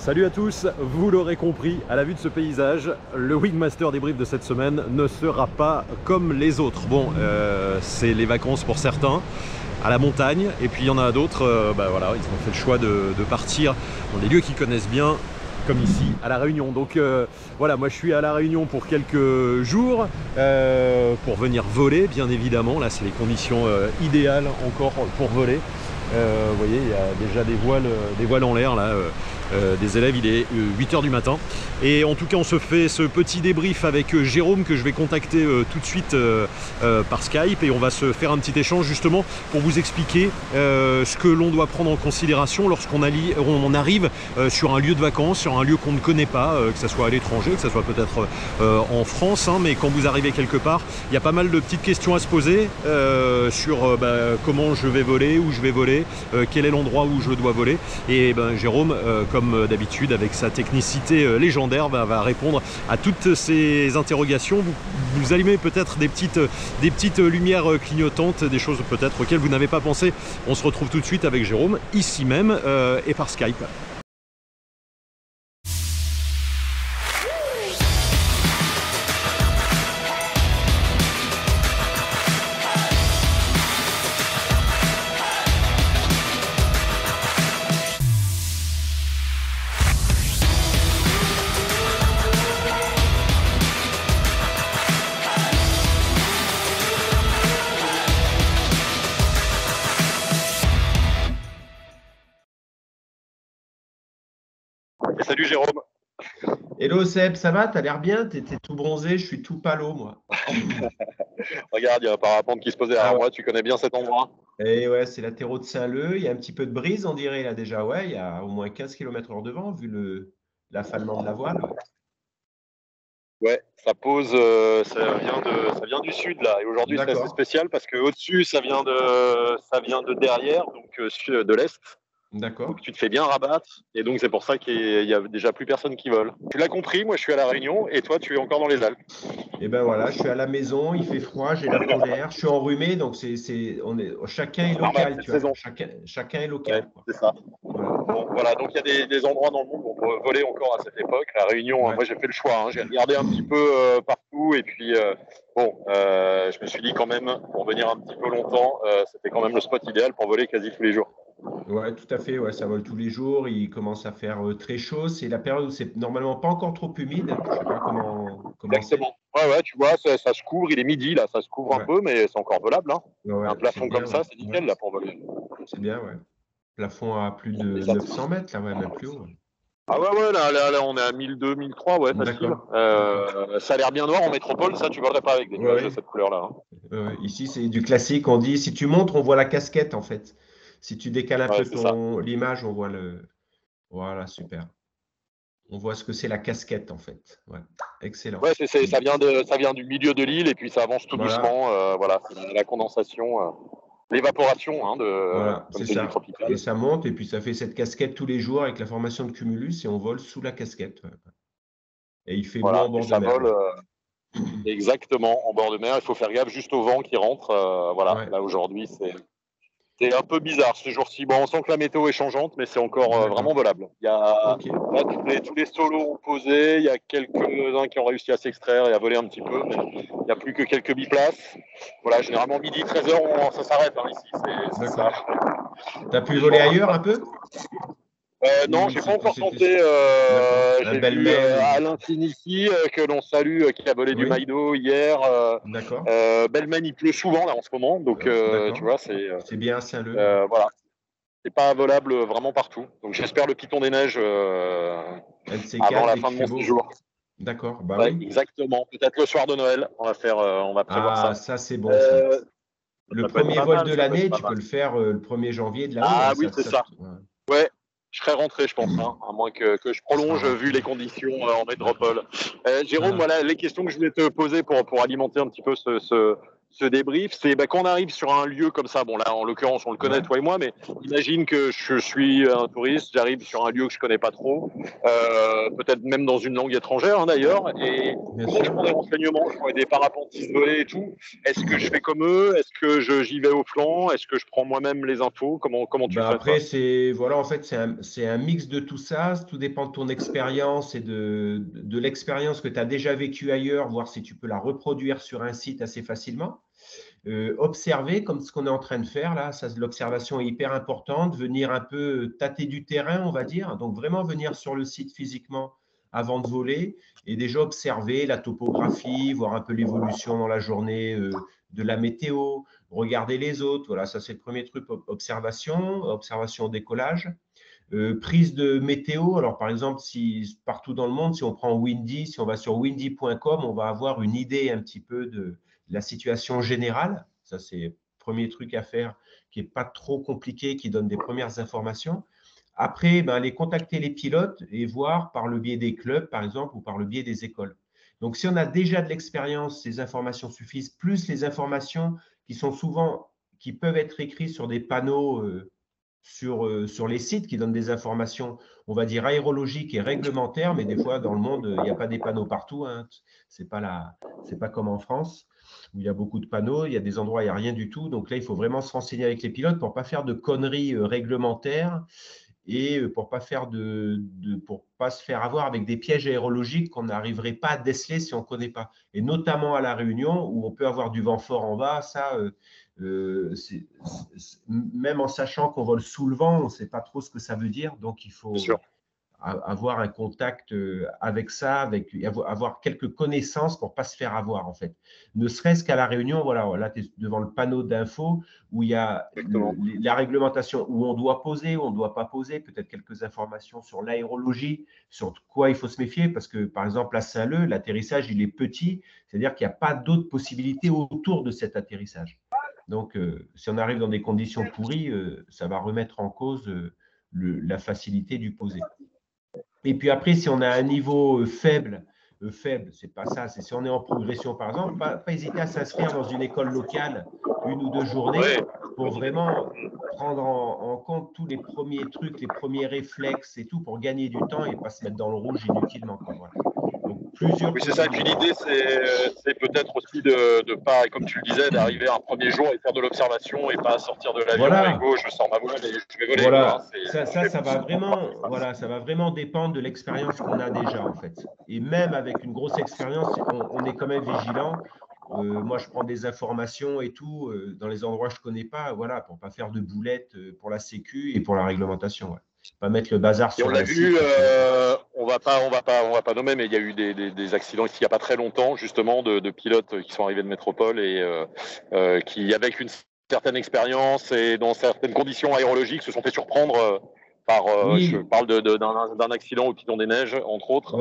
Salut à tous, vous l'aurez compris, à la vue de ce paysage, le Wingmaster débrief de cette semaine ne sera pas comme les autres. Bon, euh, c'est les vacances pour certains, à la montagne, et puis il y en a d'autres, euh, bah ils ont fait le choix de, partir dans des lieux qu'ils connaissent bien, comme ici à La Réunion. Donc euh, voilà, moi je suis à La Réunion pour quelques jours pour venir voler, bien évidemment. Là, c'est les conditions idéales encore pour voler. Vous voyez, il y a déjà des voiles, des voiles en l'air là. Euh, euh, des élèves, il est 8h du matin. Et en tout cas, on se fait ce petit débrief avec euh, Jérôme que je vais contacter euh, tout de suite euh, euh, par Skype et on va se faire un petit échange justement pour vous expliquer euh, ce que l'on doit prendre en considération lorsqu'on arrive euh, sur un lieu de vacances, sur un lieu qu'on ne connaît pas, euh, que ce soit à l'étranger, que ce soit peut-être euh, en France, hein, mais quand vous arrivez quelque part, il y a pas mal de petites questions à se poser euh, sur euh, bah, comment je vais voler, où je vais voler, euh, quel est l'endroit où je dois voler. Et ben, Jérôme, euh, comme d'habitude, avec sa technicité euh, légendaire, va, répondre à toutes ces interrogations. Vous, allumez peut-être des petites, des petites lumières euh, clignotantes, des choses peut-être auxquelles vous n'avez pas pensé. On se retrouve tout de suite avec Jérôme, ici même, euh, et par Skype. Salut Jérôme. Hello Seb, ça va? T'as l'air bien? T'étais tout bronzé, je suis tout palo moi. Regarde, il y a un parapente qui se posait derrière Ah ouais. moi, tu connais bien cet endroit Et ouais, c'est la terreau de Saint-Leu, il y a un petit peu de brise on dirait là déjà, ouais, il y a au moins 15 km heure devant vu le l'affalement de la voile. Ouais, ça pose, euh, ça, vient de, ça vient du sud là. Et aujourd'hui, c'est assez spécial parce que au-dessus, ça vient de, ça vient de derrière, donc euh, de l'est. D'accord. Donc tu te fais bien rabattre. Et donc c'est pour ça qu'il y a déjà plus personne qui vole. Tu l'as compris, moi je suis à la Réunion et toi tu es encore dans les Alpes. Et ben voilà, je suis à la maison, il fait froid, j'ai la polaire, je suis enrhumé, donc c'est, c'est, on est, chacun est local, cette tu vois. saison. Chacun, chacun est local. c'est ça. Voilà. Bon, voilà, donc il y a des, des endroits dans le monde où on peut voler encore à cette époque. La Réunion, Ouais. moi j'ai fait le choix. hein. J'ai regardé un petit peu euh, partout et puis euh, bon, euh, je me suis dit quand même pour venir un petit peu longtemps, c'était quand même le spot idéal pour voler quasi tous les jours. Ouais, tout à fait, ouais, ça vole tous les jours, il commence à faire euh, très chaud, c'est la période où c'est normalement pas encore trop humide, je sais pas comment, comment. Exactement. Ouais, ouais, tu vois, ça, ça se couvre, il est midi là, ça se couvre un peu, mais c'est encore volable. Hein. Ouais, un plafond bien, comme ça, c'est nickel là pour voler. C'est bien, ouais. Plafond à plus de Et ça- 900 mètres, là, ouais, même plus haut. Ah ouais, ouais, là, là, là, on est à 1002, 1003, ouais, facile. Euh, ça a l'air bien noir en métropole, ça, tu volerais pas avec des nuages ouais. de cette couleur-là. hein. Ici, c'est du classique, on dit, si tu montres, on voit la casquette, en fait. Si tu décales un Ouais, peu l'image, on voit le... Voilà, super. On voit ce que c'est la casquette, en fait. Ouais, excellent. Ouais, ça, vient de, ça vient du milieu de l'île et puis ça avance tout Voilà. doucement. euh, voilà, c'est la, la condensation, euh, l'évaporation hein, de, Voilà, comme ça. Et ça monte, et puis ça fait cette casquette tous les jours avec la formation de cumulus, et on vole sous la casquette. ouais. Et il fait Voilà, beau en bord de mer. vole euh, exactement en bord de mer. Il faut faire gaffe juste au vent qui rentre. euh, voilà, là aujourd'hui, c'est, c'est un peu bizarre ce jour-ci. Bon, on sent que la météo est changeante, mais c'est encore euh, vraiment volable. Il y a. Là, tous les, tous les solos ont posé. Il y a quelques-uns qui ont réussi à s'extraire et à voler un petit peu, mais il n'y a plus que quelques biplaces. Voilà, généralement, midi, 13h, ça s'arrête hein, ici. C'est, c'est ça. T'as pu voler ailleurs un peu? Euh, non, j'ai c'est- pas encore tenté. Euh. La j'ai vu euh, Alain Sinici, euh, que l'on salue, qui a volé du. Maïdo hier. D'accord. Belmen, il pleut souvent là en ce moment, donc tu vois, c'est C'est bien Saint-Leu. euh, voilà. C'est pas volable vraiment partout. Donc j'espère le piton des neiges avant la fin de mon séjour. D'accord, bah Ouais, oui. Exactement. Peut-être le soir de Noël. On va faire, on va prévoir Ah, ça. ça c'est bon. ça. Le ça premier vol mal, de l'année, tu peux le faire le 1er janvier de l'année. Ah hein, oui, c'est ça. ouais. Je serai rentré, je pense, hein, à moins que, que je prolonge vu les conditions euh, en métropole. Euh, Jérôme, Voilà. voilà les questions que je voulais te poser pour, pour alimenter un petit peu ce, ce, ce débrief, c'est bah, quand on arrive sur un lieu comme ça, bon là en l'occurrence on le connaît toi et moi, mais imagine que je suis un touriste, j'arrive sur un lieu que je connais pas trop, euh, peut-être même dans une langue étrangère hein, d'ailleurs, et comment je prends des renseignements, je prends des parapentistes volés et tout, est-ce que je fais comme eux, est-ce que j'y vais au flanc, est-ce que je prends moi-même les infos, comment, comment tu bah, fais Après c'est voilà en fait c'est un, un, mix de tout ça, tout dépend de ton expérience et de, de l'expérience que tu as déjà vécue ailleurs, voir si tu peux la reproduire sur un site assez facilement. Euh, observer comme ce qu'on est en train de faire là, l'observation est hyper importante, venir un peu tâter du terrain, on va dire, donc vraiment venir sur le site physiquement avant de voler et déjà observer la topographie, voir un peu l'évolution dans la journée euh, de la météo, regarder les autres, voilà, ça c'est le premier truc, observation, observation décollage. Euh, prise de météo, alors par exemple, si partout dans le monde, si on prend Windy, si on va sur windy.com, on va avoir une idée un petit peu de, la situation générale. Ça, c'est le premier truc à faire qui n'est pas trop compliqué, qui donne des premières informations. Après, ben, aller contacter les pilotes et voir par le biais des clubs, par exemple, ou par le biais des écoles. Donc, si on a déjà de l'expérience, ces informations suffisent, plus les informations qui sont souvent, qui peuvent être écrites sur des panneaux euh, sur, euh, sur les sites qui donnent des informations, on va dire aérologiques et réglementaires, mais des fois, dans le monde, il n'y a pas des panneaux partout. Hein. Ce n'est pas, pas comme en France où il y a beaucoup de panneaux, il y a des endroits où il n'y a rien du tout. Donc là, il faut vraiment se renseigner avec les pilotes pour ne pas faire de conneries euh, réglementaires et euh, pour pas pas se faire avoir avec des pièges aérologiques qu'on n'arriverait pas à déceler si on ne connaît pas. Et notamment à la Réunion où on peut avoir du vent fort en bas, ça, même en sachant qu'on vole sous le vent, on ne sait pas trop ce que ça veut dire. Donc il faut, avoir un contact euh, avec ça, avec avoir quelques connaissances pour pas se faire avoir en fait. Ne serait-ce qu'à la réunion, voilà, là tu es devant le panneau d'infos où il y a la réglementation où on doit poser, où on ne doit pas poser, peut-être quelques informations sur l'aérologie, sur quoi il faut se méfier parce que par exemple à Saint-Leu, l'atterrissage il est petit, c'est-à-dire qu'il n'y a pas d'autres possibilités autour de cet atterrissage. Donc euh, si on arrive dans des conditions pourries, euh, ça va remettre en cause la facilité du poser. Et puis après, si on a un niveau euh, faible, euh, faible, c'est pas ça, c'est si on est en progression par exemple, pas, pas hésiter à s'inscrire dans une école locale une ou deux journées pour vraiment prendre en, compte tous les premiers trucs, les premiers réflexes et tout pour gagner du temps et pas se mettre dans le rouge inutilement. Voilà. Oui, c'est ça. Et puis l'idée, c'est peut-être aussi de, de pas, comme tu le disais, d'arriver un premier jour et faire de l'observation et pas sortir de l'avion voilà. gauche, je sors ma boule et je vais voler. Voilà. Ça, ça, ça, va vraiment, voilà, ça va vraiment dépendre de l'expérience qu'on a déjà en fait. Et même avec une grosse expérience, on, est quand même vigilant. Euh, moi, je prends des informations et tout euh, dans les endroits que je connais pas, voilà, pour pas faire de boulettes euh, pour la sécu et pour la réglementation. Ouais pas mettre le bazar sur on a vu, va pas, on va pas, on va pas nommer, mais il y a eu des, des, accidents ici il n'y a pas très longtemps, justement, de, de, pilotes qui sont arrivés de métropole et euh, euh, qui, avec une certaine expérience et dans certaines conditions aérologiques, se sont fait surprendre par. Je parle d'un accident au Piton des Neiges, entre autres.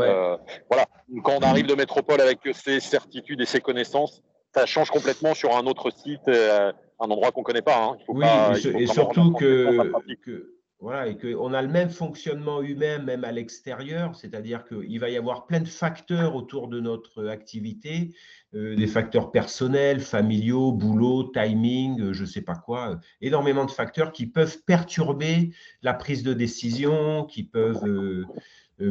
voilà. Quand on arrive de métropole avec ses certitudes et ses connaissances, ça change complètement sur un autre site, un endroit qu'on connaît pas. Hein. Il faut oui, et, surtout que, que voilà, et qu'on a le même fonctionnement humain même à l'extérieur, c'est-à-dire qu'il va y avoir plein de facteurs autour de notre activité, euh, des facteurs personnels, familiaux, boulot, timing, euh, je ne sais pas quoi, euh, énormément de facteurs qui peuvent perturber la prise de décision, qui peuvent,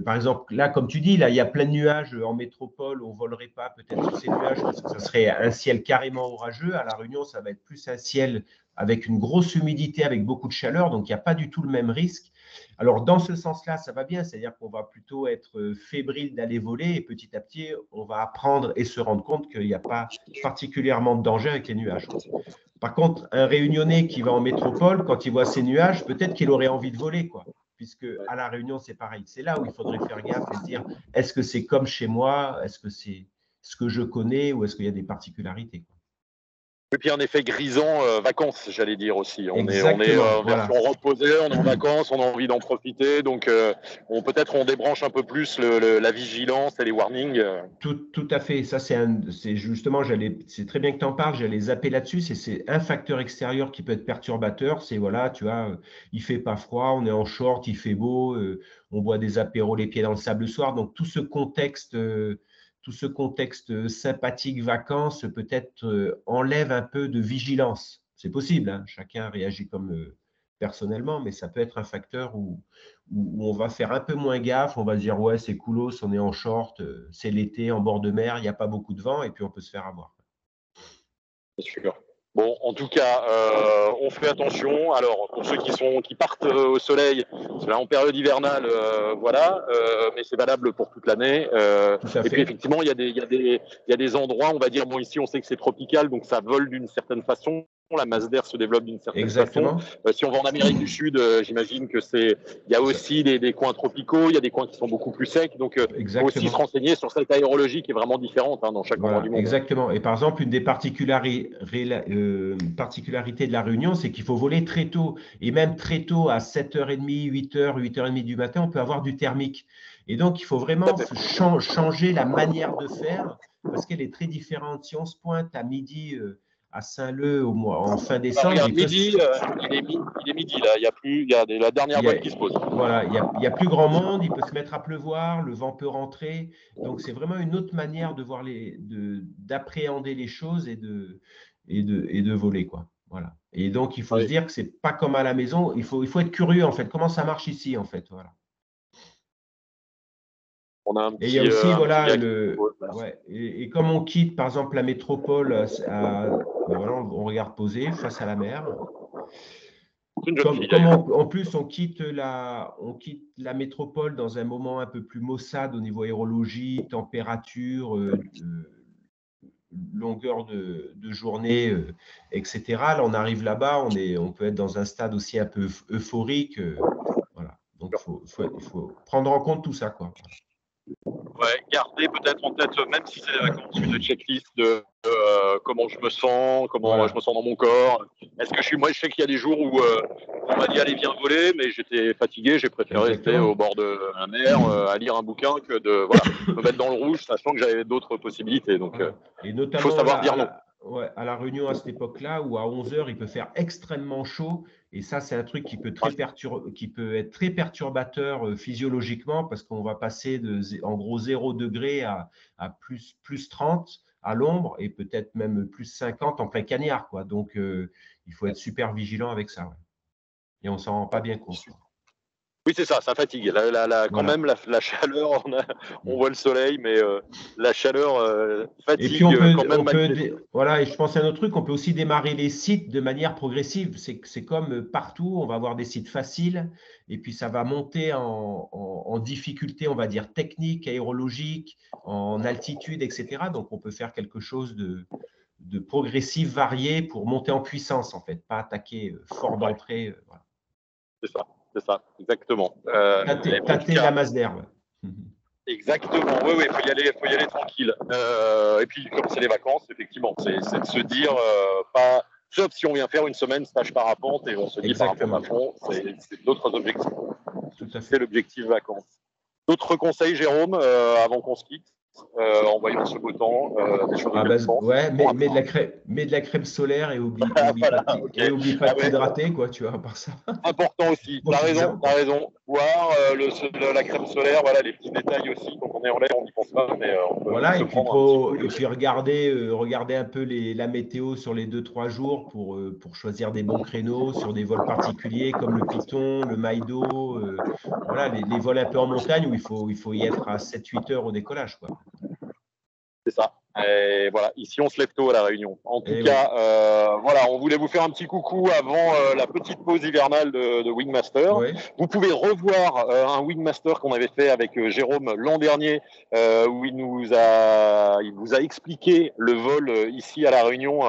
par exemple, là, comme tu dis, là, il y a plein de nuages en métropole, on ne volerait pas peut-être sur ces nuages parce que ça serait un ciel carrément orageux. À La Réunion, ça va être plus un ciel avec une grosse humidité, avec beaucoup de chaleur, donc il n'y a pas du tout le même risque. Alors, dans ce sens-là, ça va bien, c'est-à-dire qu'on va plutôt être euh, fébrile d'aller voler et petit à petit, on va apprendre et se rendre compte qu'il n'y a pas particulièrement de danger avec les nuages. Par contre, un réunionnais qui va en métropole, quand il voit ces nuages, peut-être qu'il aurait envie de voler. Puisque à la Réunion, c'est pareil. C'est là où il faudrait faire gaffe et se dire est-ce que c'est comme chez moi? Est-ce que c'est ce que je connais? Ou est-ce qu'il y a des particularités et puis un effet grisant euh, vacances, j'allais dire aussi. On est, on est euh, reposé, on est en vacances, on a envie d'en profiter. Donc euh, on, peut-être on débranche un peu plus la vigilance et les warnings. Tout, tout à fait. Ça, c'est justement, c'est très bien que tu en parles, j'allais zapper là-dessus. C'est un facteur extérieur qui peut être perturbateur. C'est voilà, tu vois, il fait pas froid, on est en short, il fait beau, on boit des apéros les pieds dans le sable le soir. Donc tout ce contexte tout ce contexte sympathique, vacances, peut-être enlève un peu de vigilance. C'est possible, hein. chacun réagit comme personnellement, mais ça peut être un facteur où, on va faire un peu moins gaffe, on va se dire ouais c'est coolos, on est en short, c'est l'été en bord de mer, il n'y a pas beaucoup de vent et puis on peut se faire avoir. C'est sûr. Bon, en tout cas, euh, on fait attention. Alors, pour ceux qui sont qui partent euh, au soleil, c'est en période hivernale, euh, voilà, mais c'est valable pour toute l'année. et puis effectivement, il y a des il y a des il y a des endroits, on va dire, bon ici, on sait que c'est tropical, donc ça vole d'une certaine façon la masse d'air se développe d'une certaine Exactement. façon. Euh, si on va en Amérique du Sud, euh, j'imagine que c'est, il y a aussi des, coins tropicaux, il y a des coins qui sont beaucoup plus secs, donc il euh, faut aussi se renseigner sur cette aérologie qui est vraiment différente hein, dans chaque endroit du monde. Exactement. Et par exemple, une des particularités de la Réunion, c'est qu'il faut voler très tôt, et même très tôt, à 7h30, 8h, 8h30 du matin, on peut avoir du thermique. Et donc, il faut vraiment changer la manière de faire parce qu'elle est très différente. Si on se pointe à midi, à Saint-Leu au mois, en fin décembre. il, midi, euh, il, est, midi là, il y a plus, il y a la dernière boîte qui se pose. Voilà, il y, a, plus grand monde, il peut se mettre à pleuvoir, le vent peut rentrer. Donc c'est vraiment une autre manière de voir les, d'appréhender les choses et de, et de, et de voler quoi. Voilà. Et donc il faut se dire que c'est pas comme à la maison. Il faut, il faut être curieux en fait. Comment ça marche ici en fait? Voilà et il y a aussi, euh, voilà, le, et, comme on quitte, par exemple, la métropole, ben on regarde poser face à la mer. Comme, en plus on quitte, la, on quitte la métropole dans un moment un peu plus maussade au niveau aérologie, température, euh, longueur de, journée, euh, etc. Là, on arrive là-bas, on, est, on peut être dans un stade aussi un peu euphorique. voilà. Donc, il faut, faut, faut, prendre en compte tout ça. Quoi. Ouais, garder peut-être en tête, même si c'est des vacances, une checklist de euh, comment je me sens, comment je me sens dans mon corps. Est-ce que je suis, moi, je sais qu'il y a des jours où euh, on m'a dit allez viens voler, mais j'étais fatigué, j'ai préféré rester au bord de la mer, euh, à lire un bouquin que de voilà, me mettre dans le rouge, sachant que j'avais d'autres possibilités. Donc, il faut savoir dire non à la réunion à cette époque-là, où à 11h, il peut faire extrêmement chaud. Et ça, c'est un truc qui peut, très qui peut être très perturbateur euh, physiologiquement parce qu'on va passer de, en gros 0 degré à, plus, plus 30 à l'ombre et peut-être même plus 50 en plein cagnard. Quoi. Donc, euh, il faut être super vigilant avec ça. Et on s'en rend pas bien compte. Oui, c'est ça, ça fatigue. La, quand même, la, chaleur, on, voit le soleil, mais euh, la chaleur euh, fatigue et puis on peut, quand même. voilà, et je pense à un autre truc, on peut aussi démarrer les sites de manière progressive. C'est comme partout, on va avoir des sites faciles, et puis ça va monter en, difficulté, on va dire, technique, aérologique, en altitude, etc. Donc on peut faire quelque chose de, de progressif, varié, pour monter en puissance, en fait, pas attaquer euh, fort d'entrée. Voilà. C'est ça c'est ça, exactement. Euh, tâter, la masse d'air. Exactement, oui, oui, il faut y aller, faut y aller tranquille. Euh, et puis, comme c'est les vacances, effectivement, c'est de se dire, euh, pas, sauf si on vient faire une semaine stage parapente et on se dit parapente à fond, c'est d'autres objectifs. C'est l'objectif vacances. D'autres conseils, Jérôme, avant qu'on se quitte? Euh, en voyant ce beau temps, euh, des choses ah bah, ouais, mais, mets, de la crème, de la crème solaire et oublie, oublie pas, et oublie pas de t'hydrater, quoi, tu vois, par ça. Important aussi, tu as raison, tu as raison. Voir euh, le, la crème solaire, voilà, les petits détails aussi. Quand on est en l'air, on n'y pense pas, mais on peut Voilà, et puis, faut, et puis regarder, regarder un peu les, la météo sur les 2-3 jours pour, pour choisir des bons créneaux sur des vols particuliers comme le Python, le Maïdo, voilà, les, les, vols un peu en montagne où il faut, il faut y être à 7-8 heures au décollage, quoi. C'est ça. Et voilà, ici on se lève tôt à la Réunion. En tout cas, euh, voilà, on voulait vous faire un petit coucou avant euh, la petite pause hivernale de, de Wingmaster. Vous pouvez revoir euh, un Wingmaster qu'on avait fait avec Jérôme l'an dernier, où il nous a, il vous a expliqué le vol ici à la Réunion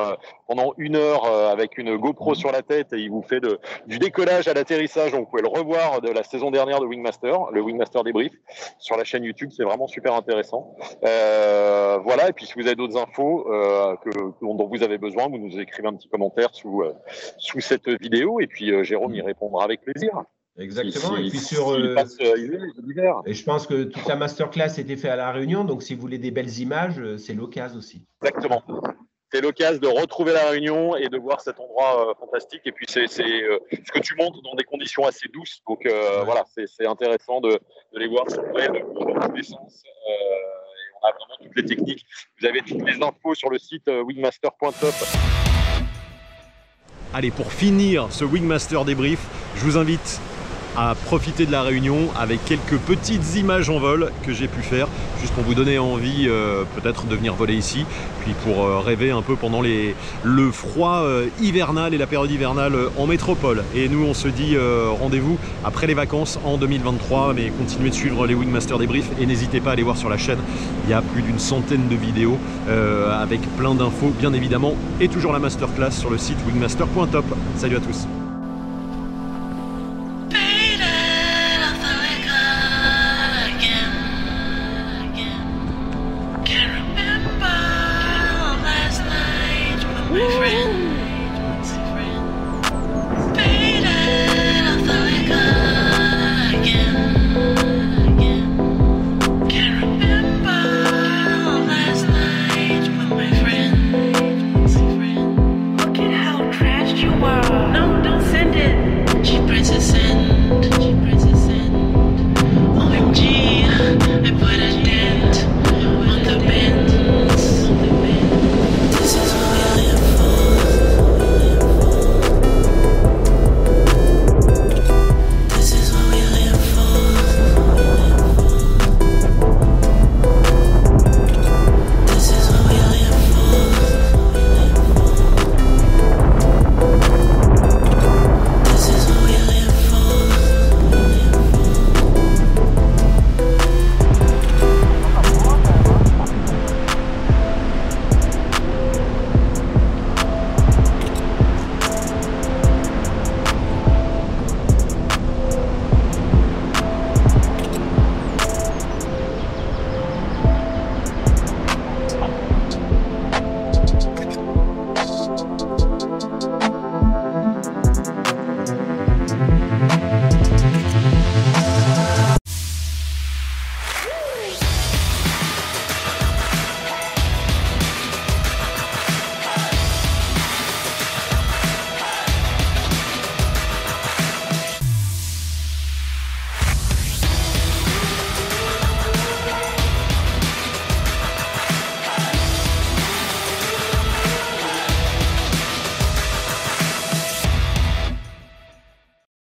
pendant une heure avec une GoPro sur la tête et il vous fait de, du décollage à l'atterrissage. Donc vous pouvez le revoir de la saison dernière de Wingmaster, le Wingmaster débrief sur la chaîne YouTube. C'est vraiment super intéressant. voilà, et puis vous avez d'autres infos euh, que, dont vous avez besoin, vous nous écrivez un petit commentaire sous, euh, sous cette vidéo et puis euh, Jérôme y répondra avec plaisir. Exactement. et puis sur. et je pense que toute la masterclass était faite à La Réunion, donc si vous voulez des belles images, c'est l'occasion aussi. Exactement. C'est l'occasion de retrouver La Réunion et de voir cet endroit fantastique. Et puis, c'est ce que tu montres dans des conditions assez douces. Donc, voilà, c'est intéressant de, de, les voir sur de, de tous les sens on a vraiment toutes les techniques. Vous avez toutes les infos sur le site wingmaster.top. Allez, pour finir ce Wingmaster débrief, je vous invite à profiter de la réunion avec quelques petites images en vol que j'ai pu faire, juste pour vous donner envie euh, peut-être de venir voler ici, puis pour euh, rêver un peu pendant les, le froid euh, hivernal et la période hivernale en métropole. Et nous on se dit rendez-vous après les vacances en 2023, mais continuez de suivre les Wingmaster débrief et n'hésitez pas à aller voir sur la chaîne, il y a plus d'une centaine de vidéos avec plein d'infos bien évidemment, et toujours la masterclass sur le site wingmaster.top. Salut à tous